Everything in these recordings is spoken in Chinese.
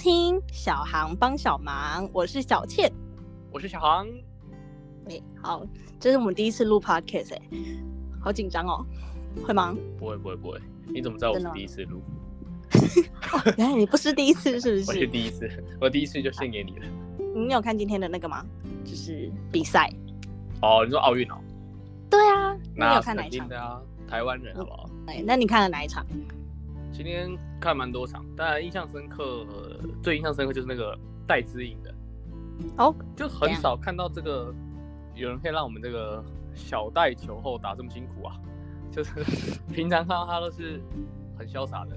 听小航帮小忙，我是小倩。我是小航。哎，好，这是我们第一次录 podcast，哎，好紧张哦，会吗？不会，不会，不会。你怎么知道我是第一次录？原来你不是第一次，是不 是？我是第一次，我第一次就献给你了。你有看今天的那个吗？就是比赛。哦，你说奥运哦？对啊。你有看哪一场？啊，台湾人好不好？哎，那你看了哪一场？今天看蛮多场，当然印象深刻，最印象深刻就是那个戴资颖的。哦。就很少看到这个有人可以让我们这个小戴球后打这么辛苦啊！就是 平常看到他都是很潇洒的，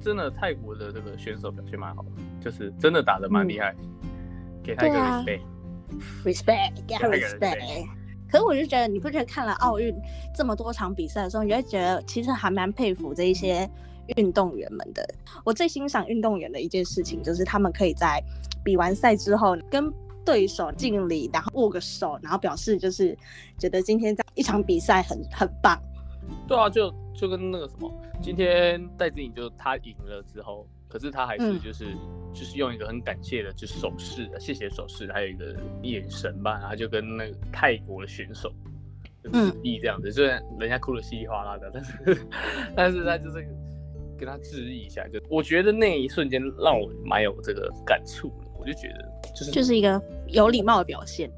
真的泰国的这个选手表现蛮好的，就是真的打的蛮厉害，给他一个 respect，respect，给他 respect。可是我就觉得，你不觉得看了奥运这么多场比赛的时候，你会觉得其实还蛮佩服这一些运动员们的。我最欣赏运动员的一件事情，就是他们可以在比完赛之后跟对手敬礼，然后握个手，然后表示就是觉得今天在一场比赛很很棒。对啊，就就跟那个什么，今天戴资颖就他赢了之后，可是他还是就是就是用一个很感谢的就手势，谢谢手势，还有一个眼神吧，然后就跟那个泰国的选手致意这样子，虽然人家哭的稀里哗啦的，但是 但是他就是跟他致意一下，就我觉得那一瞬间让我蛮有这个感触的，我就觉得就是就是一个有礼貌的表现。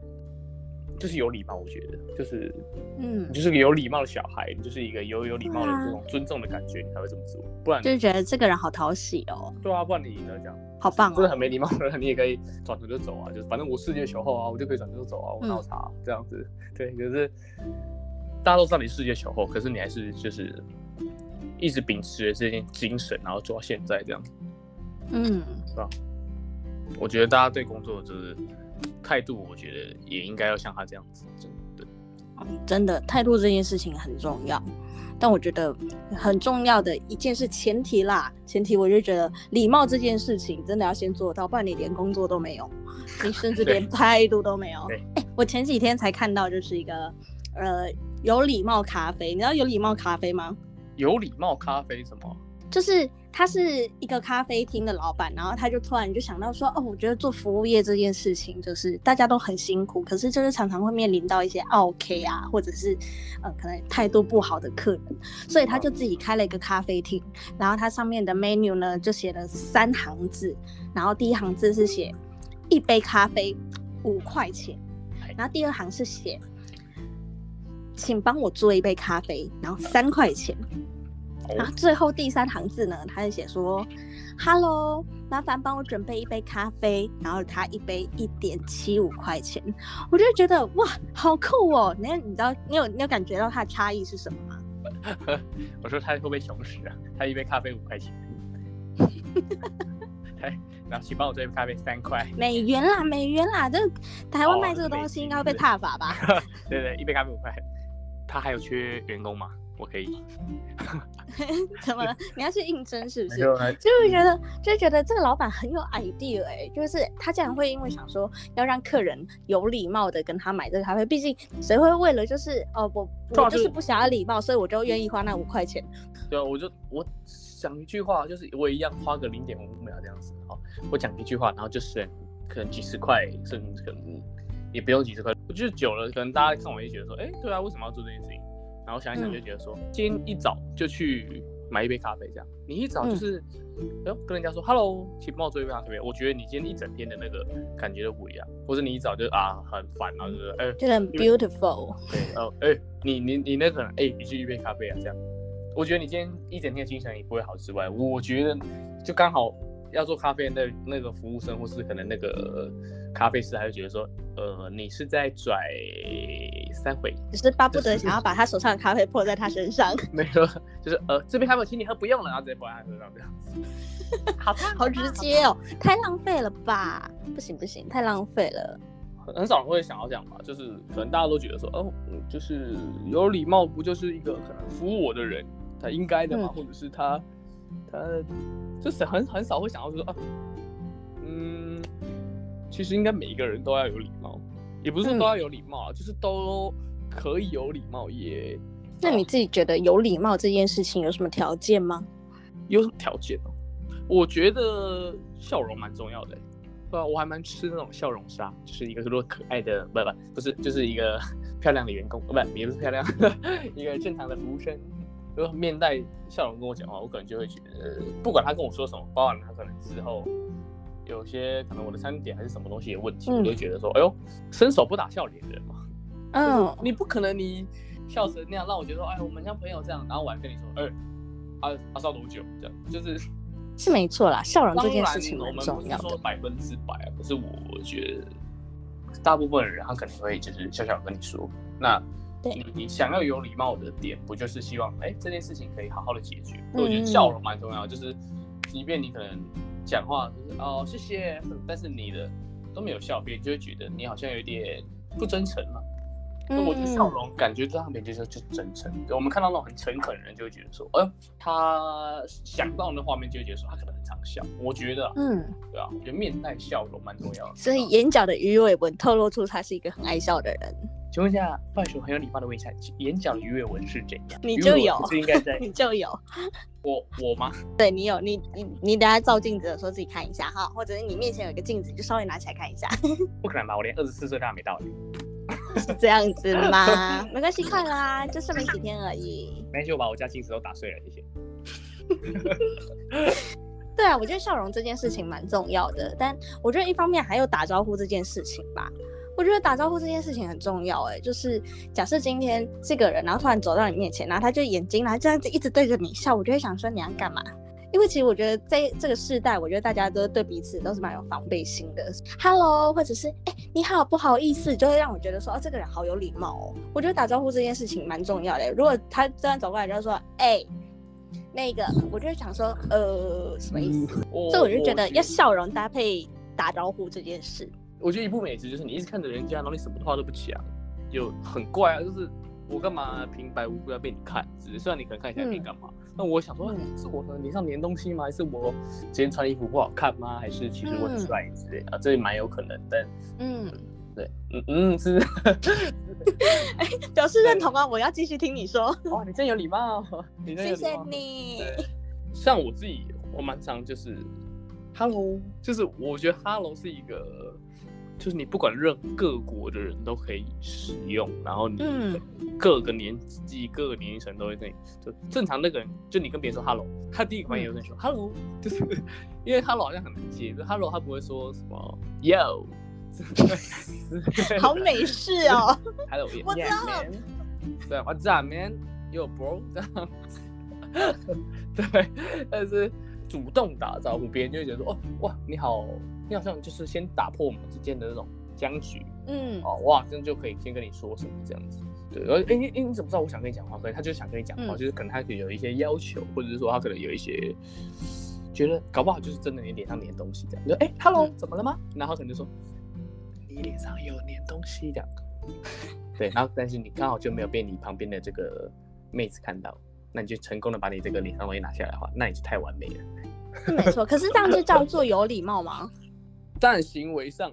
就是有礼貌，我觉得就是，嗯，你就是个有礼貌的小孩，你就是一个有有礼貌的这种尊重的感觉，你才会这么做，不然就是觉得这个人好讨喜哦。对啊，不然你呢？讲好棒，真的很没礼貌的人，你也可以转头就走啊，就是反正我世界球后啊，我就可以转头就走啊，我闹茶这样子。对，可是大家都知道你世界球后，可是你还是就是一直秉持着这件精神，然后做到现在这样子。嗯，是吧？我觉得大家对工作就是。态度，我觉得也应该要像他这样子，真的。真的，态度这件事情很重要。但我觉得很重要的一件事，前提啦，前提我就觉得礼貌这件事情真的要先做到，不然你连工作都没有，你甚至连态度都没有。哎，我前几天才看到，就是一个呃有礼貌咖啡，你知道有礼貌咖啡吗？有礼貌咖啡什么？就是他是一个咖啡厅的老板，然后他就突然就想到说，哦，我觉得做服务业这件事情，就是大家都很辛苦，可是就是常常会面临到一些 OK 啊，或者是呃可能态度不好的客人，所以他就自己开了一个咖啡厅，然后它上面的 menu 呢就写了三行字，然后第一行字是写一杯咖啡五块钱，然后第二行是写请帮我做一杯咖啡，然后三块钱。然后最后第三行字呢，他就写说：“Hello，麻烦帮我准备一杯咖啡。”然后他一杯一点七五块钱，我就觉得哇，好酷哦！你你知道你有你有感觉到它的差异是什么吗？我说他会不会穷死啊？他一杯咖啡五块钱，哎，然后请帮我做一杯咖啡三块美元啦，美元啦！这台湾卖这个东西应该会被踏法吧？对对，一杯咖啡五块，他还有缺员工吗？我可以，怎么了？你要去应征是不是？就是觉得，就觉得这个老板很有 idea 哎，就是他竟然会因为想说要让客人有礼貌的跟他买这个咖啡，毕竟谁会为了就是哦我我就是不想要礼貌，所以我就愿意花那五块钱。对啊，我就我想一句话，就是我一样花个零点五秒这样子，好，我讲一句话，然后就省可能几十块，甚至可能也不用几十块。我觉得久了，可能大家看我也觉得说，哎，对啊，为什么要做这件事情？然后想一想就觉得说，今天一早就去买一杯咖啡，这样你一早就是，哎，跟人家说 “hello”，请帮我做一杯咖啡。我觉得你今天一整天的那个感觉都不一样，或者你一早就啊很烦啊，就是哎，就很 beautiful。对，哦，哎，你你你那个哎，你去一杯咖啡啊，这样，我觉得你今天一整天的精神也不会好之外，我觉得就刚好。要做咖啡那那个服务生，或是可能那个咖啡师，还是觉得说，呃，你是在拽三回，只是巴不得想要把他手上的咖啡泼在他身上。没有，就是呃，这杯咖啡请你喝，不用了，然后直接泼在他身上这样子。好，好直接哦，太浪费了吧？不行不行，太浪费了。很很少人会想要这样吧？就是可能大家都觉得说，哦，就是有礼貌，不就是一个可能服务我的人他应该的嘛，或者是他。他就是很很少会想到说啊，嗯，其实应该每一个人都要有礼貌，也不是说都要有礼貌啊，就是都可以有礼貌也。那你自己觉得有礼貌这件事情有什么条件吗？有什么条件哦？我觉得笑容蛮重要的。对啊，我还蛮吃那种笑容杀，就是一个如果可爱的，不不不是，就是一个 漂亮的员工，不也不是漂亮，一个正常的服务生，如果面带笑容跟我讲话，我可能就会觉得，不管他跟我说什么，包含他可能之后有些可能我的餐点还是什么东西有问题，我就觉得说，哎呦，伸手不打笑脸人嘛，嗯，你不可能你笑成那样让我觉得说，哎，我们像朋友这样，然后我还跟你说，哎，啊啊烧多久这样，就是。是没错啦，笑容这件事情很重要的。百分之百啊，可是我觉得大部分人他可能会就是笑笑跟你说，那你你想要有礼貌的点，不就是希望哎这件事情可以好好的解决？所以我觉得笑容蛮重要，就是即便你可能讲话就是哦谢谢，但是你的都没有笑，别人就会觉得你好像有点不真诚了。那我的笑容感觉在上面就是就真诚，我们看到那种很诚恳的人，就会觉得说，哎，他想到那画面就会觉得说，他可能很常笑。我觉得，嗯，对啊，我觉得面带笑容蛮重要的。所以眼角的鱼尾纹透露出他是一个很爱笑的人。请问一下，范叔很有礼貌的问一下，眼角的鱼尾纹是怎样？你就有，是应该在，你就有。我我吗？对你有，你你你等下照镜子的时候自己看一下哈，或者是你面前有一个镜子，就稍微拿起来看一下。不可能吧？我连二十四岁都还没到。是这样子吗？没关系，快啦，就剩没几天而已。没事，我把我家镜子都打碎了，谢谢。对啊，我觉得笑容这件事情蛮重要的，但我觉得一方面还有打招呼这件事情吧。我觉得打招呼这件事情很重要，哎，就是假设今天这个人，然后突然走到你面前，然后他就眼睛，然后这样子一直对着你笑，我就会想说你要干嘛？因为其实我觉得在这个世代，我觉得大家都对彼此都是蛮有防备心的。Hello，或者是哎你好，不好意思，就会让我觉得说哦这个人好有礼貌哦。我觉得打招呼这件事情蛮重要的。如果他这样走过来就说哎那个，我就会想说呃什么意思？所以我就觉得要笑容搭配打招呼这件事。我觉得一部美食就是你一直看着人家，然后你什么话都不讲，就很怪啊。就是我干嘛平白无故要被你看？只是虽然你可能看起来没干嘛。那我想说，是我的脸上粘东西吗？还是我今天穿衣服不好看吗？还是其实我很帅之类啊？这也蛮有可能。但嗯，对，嗯嗯是，哎，表示认同啊！我要继续听你说。哇，你真有礼貌，你真有礼貌。谢谢你。像我自己，我蛮常就是，Hello，就是我觉得 Hello 是一个。就是你不管任各国的人都可以使用，然后你各个年纪、各个年龄层都会跟你就正常那个人，就你跟别人说 hello，他第一个反应有人说 hello，就是 因为 hello 好像很难接，就 hello 他不会说什么 yo，好美式哦，hello，我知道，对，what's up man，yo bro，这样，对，但是主动打招呼，别人就会觉得说哦哇你好。你好像就是先打破我们之间的那种僵局，嗯，哦哇，这样就可以先跟你说什么这样子，对，而哎你哎你怎么知道我想跟你讲话？可能他就是想跟你讲话，就是可能他可以有一些要求，或者是说他可能有一些觉得搞不好就是真的你脸上粘东西这样，你说哎，hello，怎么了吗？然后可能就说你脸上有粘东西这样，对，然后但是你刚好就没有被你旁边的这个妹子看到，那你就成功的把你这个脸上东西拿下来的话，那你就太完美了，没错。可是这样就叫做有礼貌吗？但行为上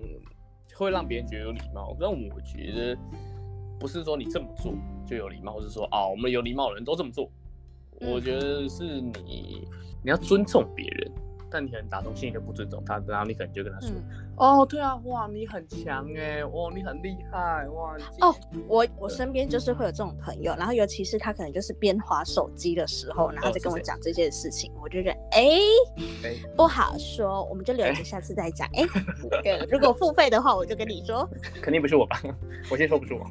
会让别人觉得有礼貌，但我觉得不是说你这么做就有礼貌，或是说啊，我们有礼貌的人都这么做。我觉得是你你要尊重别人。但你可能打从心里就不尊重他，然后你可能就跟他说：“哦，对啊，哇，你很强哎，哇，你很厉害哇。”哦，我我身边就是会有这种朋友，然后尤其是他可能就是边划手机的时候，然后再跟我讲这件事情，我就觉得哎，不好说，我们就留着下次再讲。哎，如果付费的话，我就跟你说，肯定不是我吧？我先说不是我。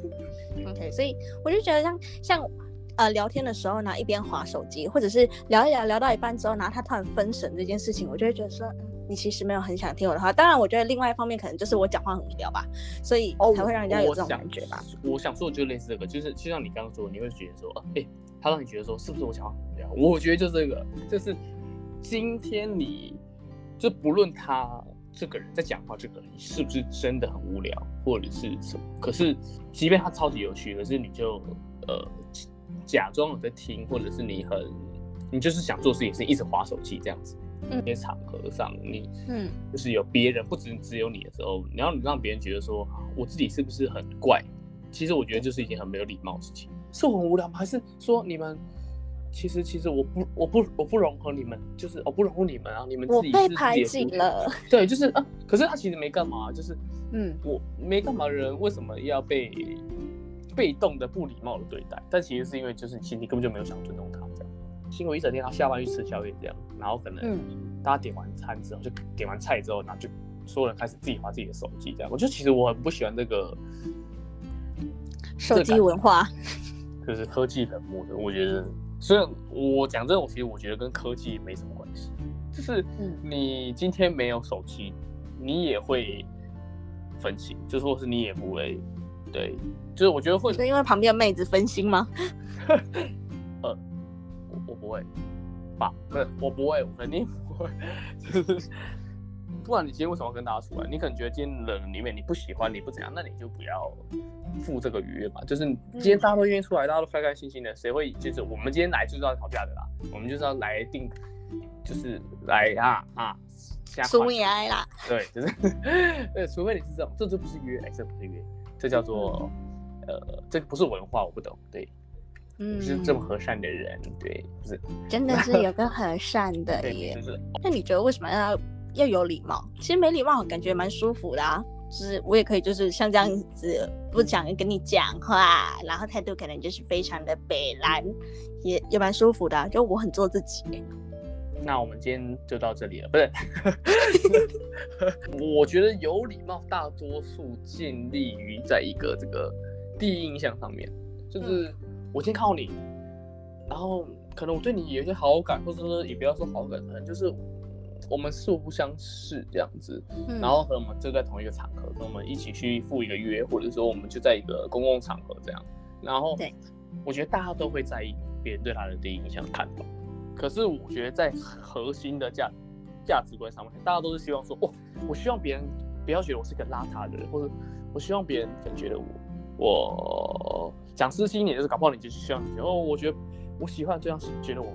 OK，所以我就觉得像像。呃，聊天的时候呢，一边划手机，或者是聊一聊，聊到一半之后，然后他突然分神这件事情，我就会觉得说，嗯，你其实没有很想听我的话。当然，我觉得另外一方面可能就是我讲话很无聊吧，所以才会让人家有这种感觉吧。我想说的就类似这个，就是就像你刚刚说，你会觉得说，哎，他让你觉得说，是不是我讲话很无聊？我觉得就这个，就是今天你就不论他这个人在讲话，这个人是不是真的很无聊，或者是什么，可是即便他超级有趣，可是你就呃。假装有在听，或者是你很，你就是想做事情，是一直划手机这样子。嗯，些场合上，你嗯，就是有别人，不只只有你的时候，你要让别人觉得说，我自己是不是很怪？其实我觉得就是一件很没有礼貌的事情。是我很无聊吗？还是说你们其实其实我不我不我不融合你们，就是我不融入你们啊，你们自己是被排挤了。对，就是啊，可是他其实没干嘛，就是嗯我没干嘛的人为什么要被被动的不礼貌的对待？但其实是因为就是其实你根本就没有想尊重他这样。辛苦一整天，他下班去吃宵夜这样，然后可能嗯大家点完餐之后，就点完菜之后，然后就所有人开始自己划自己的手机这样。我觉得其实我很不喜欢这个手机文化，就是科技冷漠的。我觉得虽然我讲真的，我其实我觉得跟科技没什么关系，就是嗯你今天没有手机，你也会分心，就是或是你也不会，对，就是我觉得会，是因为旁边的妹子分心吗？我我不会吧？不是，我不会，我肯定不会，就是。不管你今天为什么要跟大家出来？你可能觉得今天冷里面你不喜欢，你不怎样，那你就不要赴这个约嘛。就是你今天大家都愿意出来，大家都开开心心的，谁会就是我们今天来就是要吵架的啦？我们就是要来定，就是来啊啊，瞎苏款米埃啦，对，就是 对，除非你是这种，这就不是约，哎，这不是约，这叫做呃，这个不是文化，我不懂，对，嗯不是这么和善的人，对，不是，真的是有个和善的对，耶就。是那你觉得为什么要要有礼貌？其实没礼貌感觉蛮舒服的啊。就是我也可以，就是像这样子不讲跟你讲话，然后态度可能就是非常的北蓝，也也蛮舒服的啊、就我很做自己耶。那我们今天就到这里了，不是？我觉得有礼貌，大多数建立于在一个这个第一印象上面，就是我今天看到你，然后可能我对你有一些好感，或者说也不要说好感，可能就是我们素不相识这样子，嗯然后和我们就在同一个场合，跟我们一起去赴一个约，或者说我们就在一个公共场合这样，然后我觉得大家都会在意别人对他的第一印象看法。可是我觉得在核心的价价值观上面，大家都是希望说，哦，我希望别人不要觉得我是个邋遢的人，或者我希望别人可能觉得我我讲私心一点，就是搞不好你就是希望你觉得，哦，我觉得我喜欢这样觉得我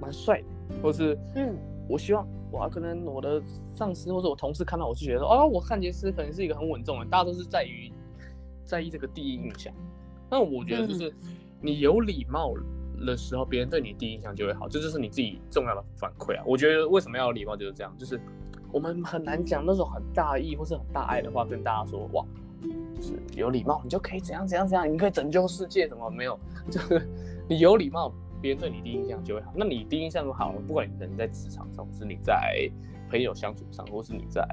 蛮帅的，或是嗯我希望哇，可能我的上司或者我同事看到我就觉得，哦，我看杰斯可能是一个很稳重的人，大家都是在于在意这个第一印象。那我觉得就是你有礼貌的时候，别人对你第一印象就会好，这就是你自己重要的反馈啊。我觉得为什么要有礼貌就是这样，就是我们很难讲那种很大意或是很大爱的话跟大家说，哇，就是有礼貌，你就可以怎样怎样怎样，你可以拯救世界，什么没有？就是 你有礼貌，别人对你第一印象就会好。那你第一印象好了，不管你人在职场上，或是你在朋友相处上，或是你在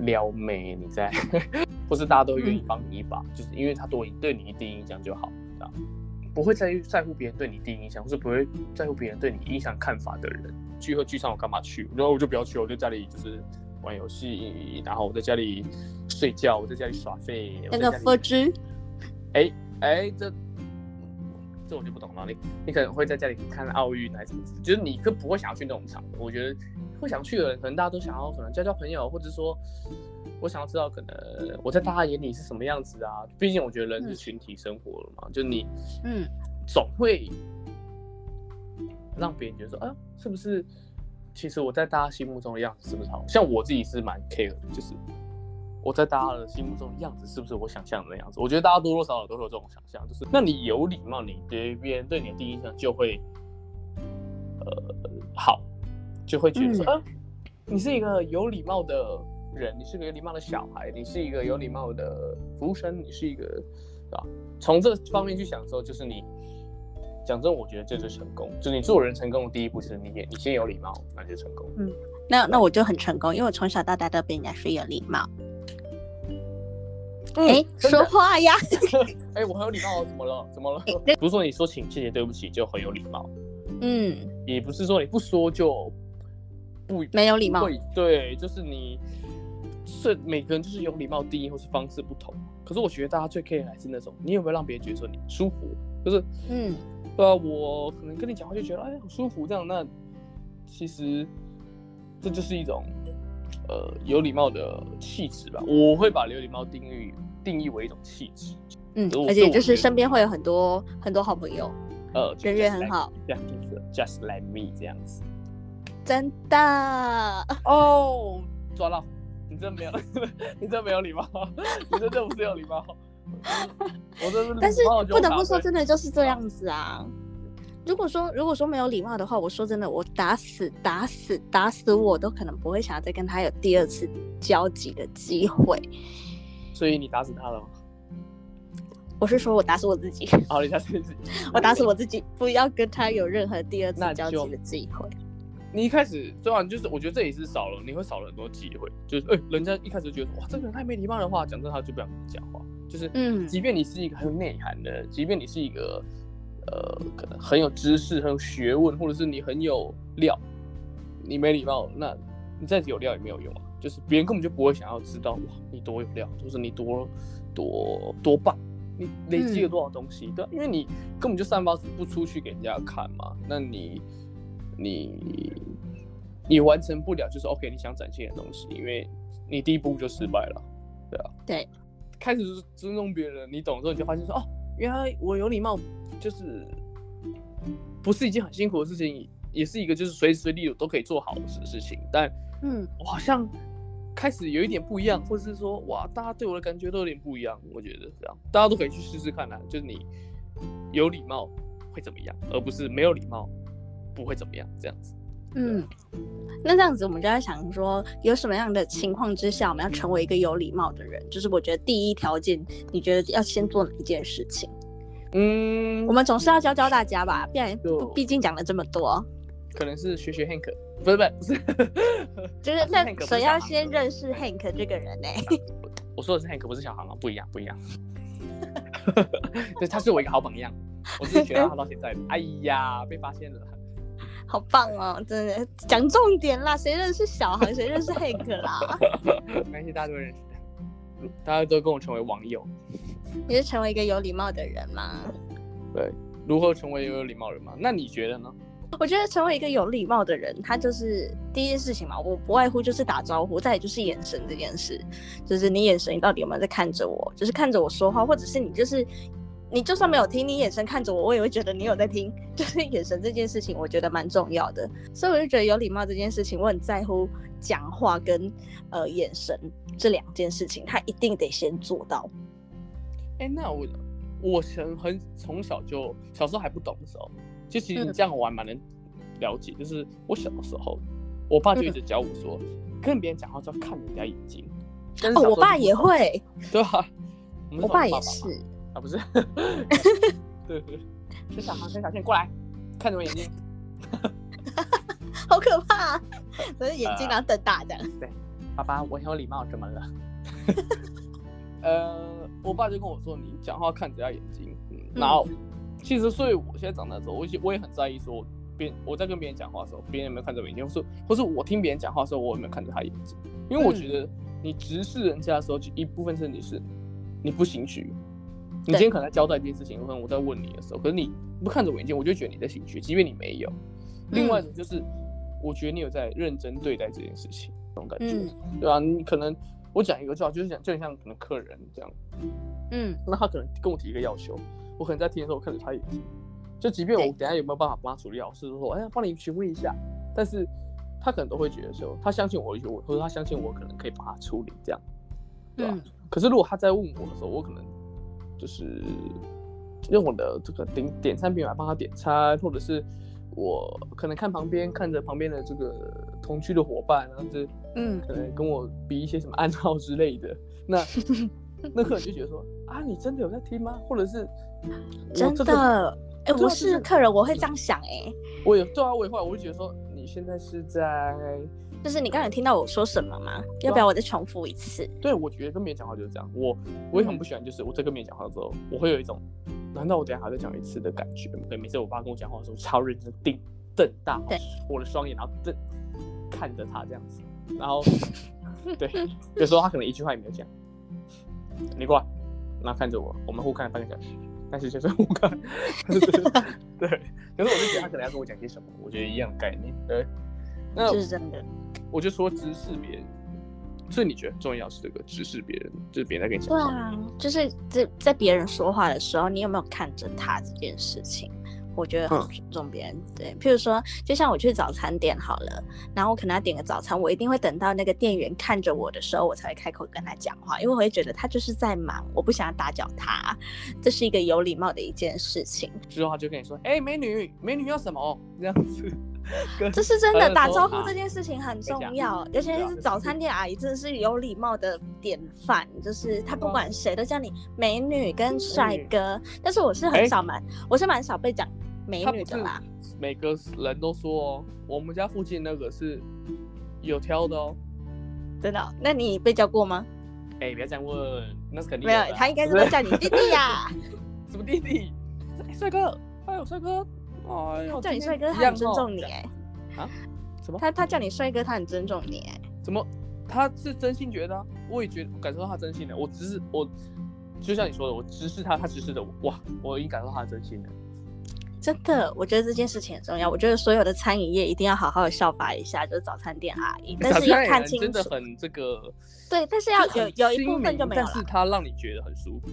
撩妹，你在，或是大家都愿意帮你一把，就是因为他多对你第一印象就好，这样不会在意在乎别人对你第一印象，或是不会在乎别人对你印象看法的人。聚会聚餐我干嘛去？然后我就不要去，我在家里就是玩游戏，然后我在家里睡觉，我在家里耍废。那个佛之，哎哎，这这我就不懂了。你你可能会在家里看奥运还是什么就是你可不会想要去那种场合。我觉得会想去的人，可能大家都想要可能交交朋友，或者说我想要知道可能我在大家眼里是什么样子啊。毕竟我觉得人是群体生活了嘛，就你嗯总会让别人觉得说，啊，是不是？其实我在大家心目中的样子是不是好？像我自己是蛮 care 的，就是我在大家的心目中的样子是不是我想象的那样子？我觉得大家多多少少都会有这种想象，就是那你有礼貌，你对别人对你的第一印象就会呃好，就会觉得说，嗯啊，你是一个有礼貌的人，你是个有礼貌的小孩，你是一个有礼貌的服务生，你是一个，对吧？从这方面去想的时候，就是你讲真，我觉得这是成功。就是你做人成功的第一步，就是你也你先有礼貌，那就成功。嗯那那我就很成功，因为我从小到大都被人家说有礼貌。哎、说话呀，哎、我很有礼貌哦，怎么了？怎么了？不是说你说请、谢谢、对不起就很有礼貌，嗯，也不是说你不说就不没有礼貌对，就是你是每个人就是有礼貌定义或是方式不同。可是我觉得大家最 care 还是那种，你有没有让别人觉得说你舒服？就是嗯对啊，我可能跟你讲话就觉得哎好舒服这样，那其实这就是一种呃有礼貌的气质吧。我会把有礼貌定义定义为一种气质，嗯，而且就是身边会有很多很多好朋友，呃，就人缘很好，这样就是 just like me 这样子。真的。哦，抓到，你真没有，你真没有礼貌，你真的不是有礼貌。我真是 但是不得不说，真的就是这样子啊。如果说如果说没有礼貌的话，我说真的，我打死打死打死我都可能不会想要再跟他有第二次交集的机会。所以你打死他了吗？我是说我打死我自己，好，你打死自己。我打死我自己，不要跟他有任何第二次交集的机会。你一开始虽然就是，我觉得这也是少了，你会少了很多机会。就是，哎、人家一开始觉得哇，这个人太没礼貌的话，讲真，他就不想跟你讲话。就是，嗯即便你是一个很有内涵的人，即便你是一个呃，可能很有知识、很有学问，或者是你很有料，你没礼貌，那你再有料也没有用啊。就是别人根本就不会想要知道哇，你多有料，或是你多多多棒，你累积了多少东西，对啊，因为你根本就散发不出去给人家看嘛。那你你你完成不了，就是 OK，你想展现的东西，因为你第一步就失败了，对啊。对，开始就是尊重别人，你懂之后，你就发现说，哦，原来我有礼貌，就是不是一件很辛苦的事情，也是一个就是随时随地都可以做好的事事情。但嗯我好像开始有一点不一样，或者是说，哇，大家对我的感觉都有点不一样。我觉得这样，大家都可以去试试看啊，就是你有礼貌会怎么样，而不是没有礼貌不会怎么样这样子。嗯，那这样子我们就在想说，有什么样的情况之下，我们要成为一个有礼貌的人？就是我觉得第一条件，你觉得要先做哪一件事情？嗯，我们总是要教教大家吧，不然毕竟讲了这么多，可能是学学 Hank，不是不是 就是那谁要先认识 Hank 这个人呢、我说的是 Hank，不是小航啊，不一样不一样。对，他是我一个好榜样，我是学到他到现在的。哎呀，被发现了。好棒哦，真的讲重点啦！谁认识小航，谁认识 Hank 啦？没关系，大家都认识的，大家都跟我成为网友。你是成为一个有礼貌的人吗？对，如何成为一个有礼貌人吗？那你觉得呢？我觉得成为一个有礼貌的人，他就是第一件事情嘛，我不外乎就是打招呼，再也就是眼神这件事，就是你眼神你到底有没有在看着我，就是看着我说话，或者是你就是你就算没有听，你眼神看着我，我也会觉得你有在听，就是眼神这件事情，我觉得蛮重要的，所以我就觉得有礼貌这件事情，我很在乎讲话跟呃眼神这两件事情，他一定得先做到。哎、那我我很很从小就小时候还不懂的时候，就其实你嗯这样我还蛮能了解。就是我小的时候，我爸就一直教我说，跟别人讲话就要看人家眼睛。哦，我爸也会，对吧？我爸也是。啊，不是，对 对，是小航跟小倩过来，看着我眼睛。好可怕、啊，所以眼睛然后瞪大这样。爸爸，我很有礼貌，怎么了？呃，我爸就跟我说，你讲话看着他眼睛，嗯，然后其实，所以我现在长大之后，我也我也很在意说，别我在跟别人讲话的时候，别人有没有看着我眼睛，或是或是我听别人讲话的时候，我有没有看着他眼睛？因为我觉得你直视人家的时候，就一部分是你是你不心虚，你今天可能在交代一件事情，可能我在问你的时候，可是你不看着我眼睛，我就觉得你在心虚，即便你没有。另外一种就是，我觉得你有在认真对待这件事情，这种感觉。嗯。对啊，你可能我讲一个就好，就是讲就很像可能客人这样，嗯。那他可能跟我提一个要求，我可能在听的时候我看着他眼睛，就即便我等下有没有办法帮他处理好，是说哎呀帮你询问一下，但是他可能都会觉得说他相信我的我，或者他相信我可能可以帮他处理这样，对吧、嗯。可是如果他在问我的时候，我可能就是用我的这个点点餐平板帮他点餐，或者是我可能看旁边看着旁边的这个同居的伙伴，然后就嗯可能跟我比一些什么暗号之类的，那 那客人就觉得说啊，你真的有在听吗？或者是我真的，哎、我对啊就是是客人，我会这样想、哎，我也对啊，我也会，我就觉得说你现在是在就是你刚才听到我说什么吗？要啊不要我再重复一次？对，我觉得跟别人讲话就是这样。我我也很嗯不喜欢，就是我在跟别人讲话的时候，我会有一种，难道我等下还要再讲一次的感觉？对，每次我爸跟我讲话的时候，超认真定瞪大我的双眼，然后瞪看着他这样子，然后 对，有时候他可能一句话也没有讲，你过来，然后看着我，我们互看半个小时，但是就是互看 对，可是我就觉得他可能要跟我讲些什么，我觉得一样的概念，对。那这是真的。我就说直视别人，所以你觉得很重要是这个直视别人，就是别人在跟你讲话。对啊，就是在在别人说话的时候，你有没有看着他这件事情，我觉得很尊重别人。对，譬如说，就像我去早餐店好了，然后我可能要点个早餐，我一定会等到那个店员看着我的时候，我才会开口跟他讲话，因为我会觉得他就是在忙，我不想要打搅他，这是一个有礼貌的一件事情。之后他就跟你说：“哎，美女，美女要什么？”这样子。这是真的，打招呼这件事情很重要，尤其是早餐店阿姨，真的是有礼貌的典范。就是她不管谁都叫你美女跟帅哥，但是我是很少蛮，我是蛮少被讲美女的啦。每个人都说哦，我们家附近那个是有挑的哦。真的？那你被叫过吗？哎，不要这样问，那是肯定没有。他应该是会叫你弟弟呀。什么弟弟？帅哥，哎呦，帅哥。他叫你帅哥，他很尊重你哎。啊？什么？他他叫你帅哥，他很尊重你哎。怎么？他是真心觉得？我也觉得，感受到他真心的。我只是我，就像你说的，我直视他，他直视的我。哇，我已经感受到他真心了。真的，我觉得这件事情很重要。我觉得所有的餐饮业一定要好好的效法一下，就是早餐店阿姨。但是要看清楚。真的很这个。对，但是要有有一部分就没有但是他让你觉得很舒服。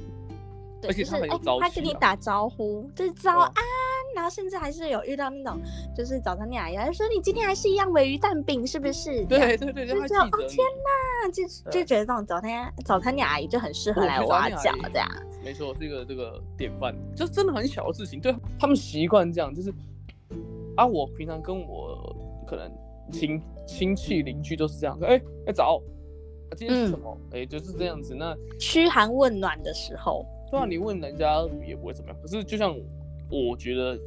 而且他很有朝气。他跟你打招呼，就是早安。然后甚至还是有遇到那种，就是早餐店阿姨说：“你今天还是一样尾鱼蛋饼，是不是？”对对对，就觉得哦天哪，就就觉得这种早餐早餐店阿姨就很适合来挖角这样。没错，这个这个典范，就真的很小的事情，对他们习惯这样，就是啊，我平常跟我可能亲亲戚邻居都是这样，哎哎早，今天是什么？哎就是这样子。那嘘寒问暖的时候，对啊，你问人家也不会怎么样。可是就像。我觉得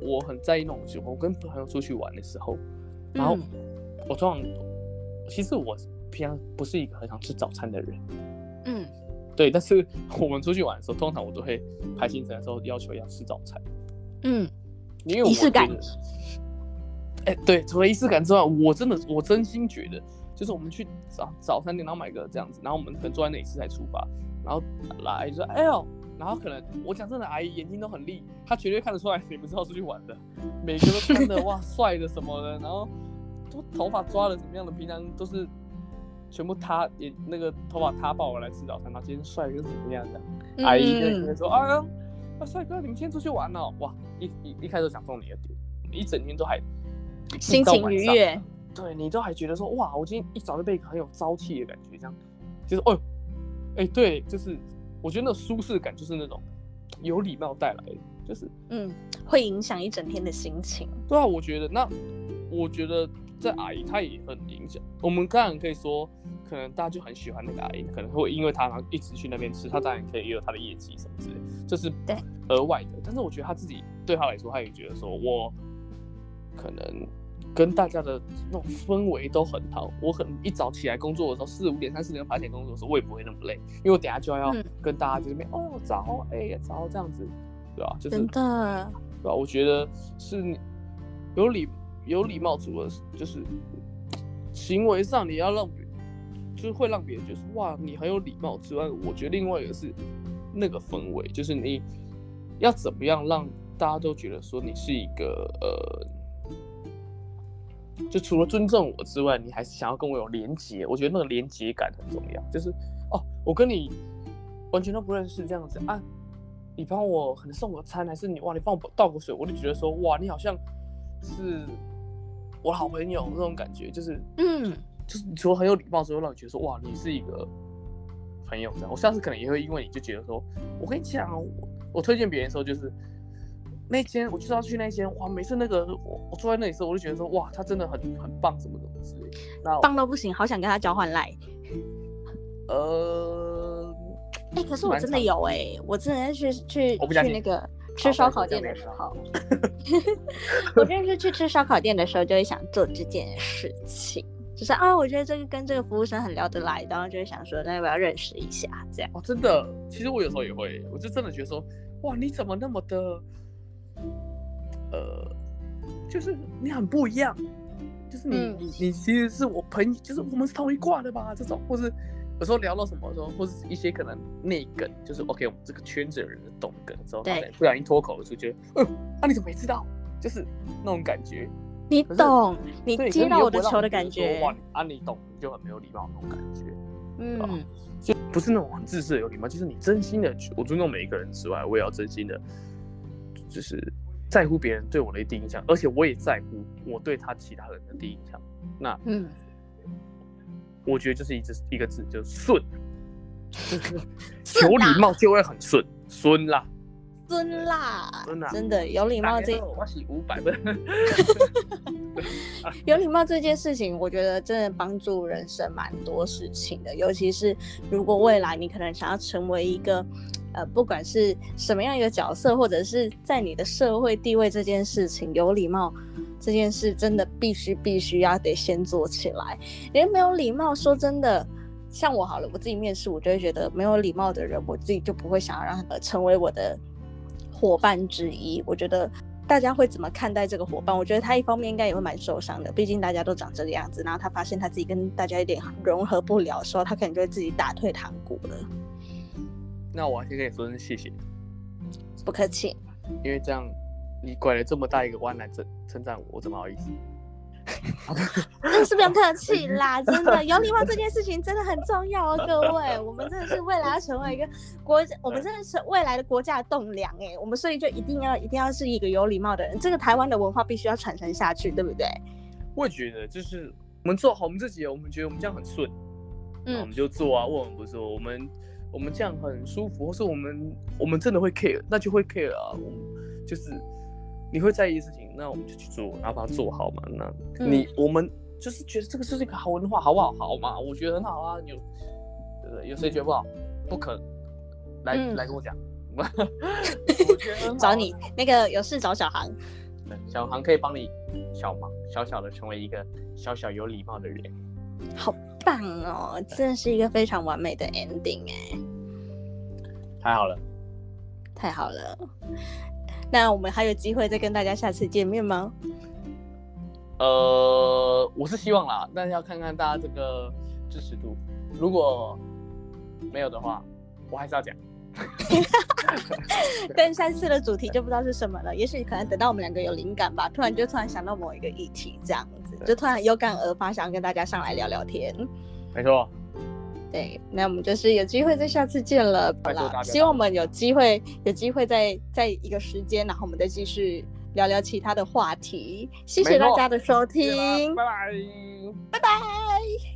我很在意那种情况。我跟朋友出去玩的时候，然后我通常其实我平常不是一个很想吃早餐的人，嗯，对。但是我们出去玩的时候，通常我都会排行程的时候要求要吃早餐，嗯，因为仪式感。哎，对，除了仪式感之外，我真的我真心觉得，就是我们去早早餐店，然后买个这样子，然后我们可能坐在那里吃才出发，然后来就说，哎呦。然后可能我讲真的，阿姨眼睛都很利，她绝对看得出来你们是要出去玩的。每个都穿的哇帅的什么的，然后都头发抓的怎么样的，平常都是全部塌也那个头发塌爆来吃早餐，然后今天帅跟怎么样的？阿姨就会说：“啊啊，帅哥，你们今天出去玩哦，哇！”一一一开始想中你的点，你一整天都还心情愉悦，对你都还觉得说：“哇，我今天一早就被很有朝气的感觉，这样就是哦，哎，对，就是。”我觉得那舒适感就是那种有礼貌带来的，就是嗯，会影响一整天的心情。对啊，我觉得那我觉得这阿姨她也很影响。我们当然可以说，可能大家就很喜欢那个阿姨，可能会因为她然后一直去那边吃，她当然可以也有她的业绩什么之类，这是对额外的。但是我觉得她自己对她来说，她也觉得说我可能。跟大家的那种氛围都很好。我可能一早起来工作的时候，四五点、三四点爬起来工作的时候，我也不会那么累，因为我等下就要跟大家在这边哦早哎早这样子，对吧？就是真的，对吧？我觉得是有礼有礼貌，除了就是行为上你要让别，就是会让别人觉得哇你很有礼貌之外，我觉得另外一个是那个氛围，就是你要怎么样让大家都觉得说你是一个呃。就除了尊重我之外，你还是想要跟我有连接。我觉得那个连接感很重要。就是哦，我跟你完全都不认识这样子啊，你帮我可能送个餐，还是你哇，你帮我倒个水，我就觉得说哇，你好像是我好朋友那种感觉。就是嗯，就是你除了很有礼貌之后，让你觉得说哇，你是一个朋友这样。我下次可能也会因为你就觉得说，我跟你讲，我我推荐别人的时候就是。那间我就是要去那间哇！每次那个我我坐在那里时候，我就觉得说哇，他真的很很棒，什么什么之类。那棒到不行，好想跟他交换赖。呃，哎，可是我真的有哎，我之前去去去那个吃烧烤店的时候，我真的是去吃烧烤店的时候就会想做这件事情，就是啊，我觉得这个跟这个服务生很聊得来，然后就会想说，那要不要认识一下？这样哦，真的，其实我有时候也会，我就真的觉得说，哇，你怎么那么的。呃，就是你很不一样，就是你你你其实是我朋友，就是我们是同一挂的吧？这种，或是有时候聊到什么时候，或是一些可能内梗，就是 OK，我们这个圈子的人懂梗的时候，对，不小心脱口而出，觉得，嗯，啊，你怎么没知道？就是那种感觉，你懂，你接到我的球的感觉，哇，啊，你懂，你就很没有礼貌那种感觉，嗯，就不是那种很自私的有礼貌，就是你真心的，我尊重每一个人之外，我也要真心的。就是在乎别人对我的第一印象，而且我也在乎我对他其他人的第一印象。那嗯，我觉得就是一只一个字，就是顺，有礼貌就会很顺，顺啦。尊啦，真的啊真的有礼貌这我是五百分。有礼貌这件事情，我觉得真的帮助人生蛮多事情的。尤其是如果未来你可能想要成为一个，呃，不管是什么样一个角色，或者是在你的社会地位这件事情，有礼貌这件事真的必须必须要得先做起来。连没有礼貌，说真的。像我好了，我自己面试，我就会觉得没有礼貌的人，我自己就不会想要让他成为我的伙伴之一。我觉得大家会怎么看待这个伙伴？我觉得他一方面应该也会蛮受伤的，毕竟大家都长这个样子，然后他发现他自己跟大家有点融合不了的时候，他可能就会自己打退堂鼓了。那我先跟你说声谢谢，不客气，因为这样你拐了这么大一个弯来称称赞我，我怎么好意思？那 是不用客气啦，真的有礼貌这件事情真的很重要哦，各位，我们真的是未来要成为一个国家，我们真的是未来的国家的栋梁哎，我们所以就一定要一定要是一个有礼貌的人，这个台湾的文化必须要传承下去，对不对？我也觉得，就是我们做好我们自己，我们觉得我们这样很顺，嗯，我们就做啊，问我们不做我们我们这样很舒服，或是我们我们真的会 care，那就会 care 啊，我们就是你会在意的事情。那我们就去做，然后把它做好嘛。那你我们就是觉得这个是一个好文化，好不好？好嘛，我觉得很好啊。有对不对？有谁觉得不好？不可来来跟我讲。我觉得找你那个有事找小航，小航可以帮你小忙，小小的成为一个小小有礼貌的人。好棒哦！真的是一个非常完美的 ending 哎，太好了，太好了。那我们还有机会再跟大家下次见面吗？呃，我是希望啦，但是要看看大家这个支持度。如果没有的话，我还是要讲。跟三次的主题就不知道是什么了，也许可能等到我们两个有灵感吧，突然就突然想到某一个议题，这样子就突然有感而发，想要跟大家上来聊聊天。没错。对，那我们就是有机会再下次见了。希望我们有机会，有机会再在一个时间，然后我们再继续聊聊其他的话题。谢谢大家的收听，拜拜，拜拜。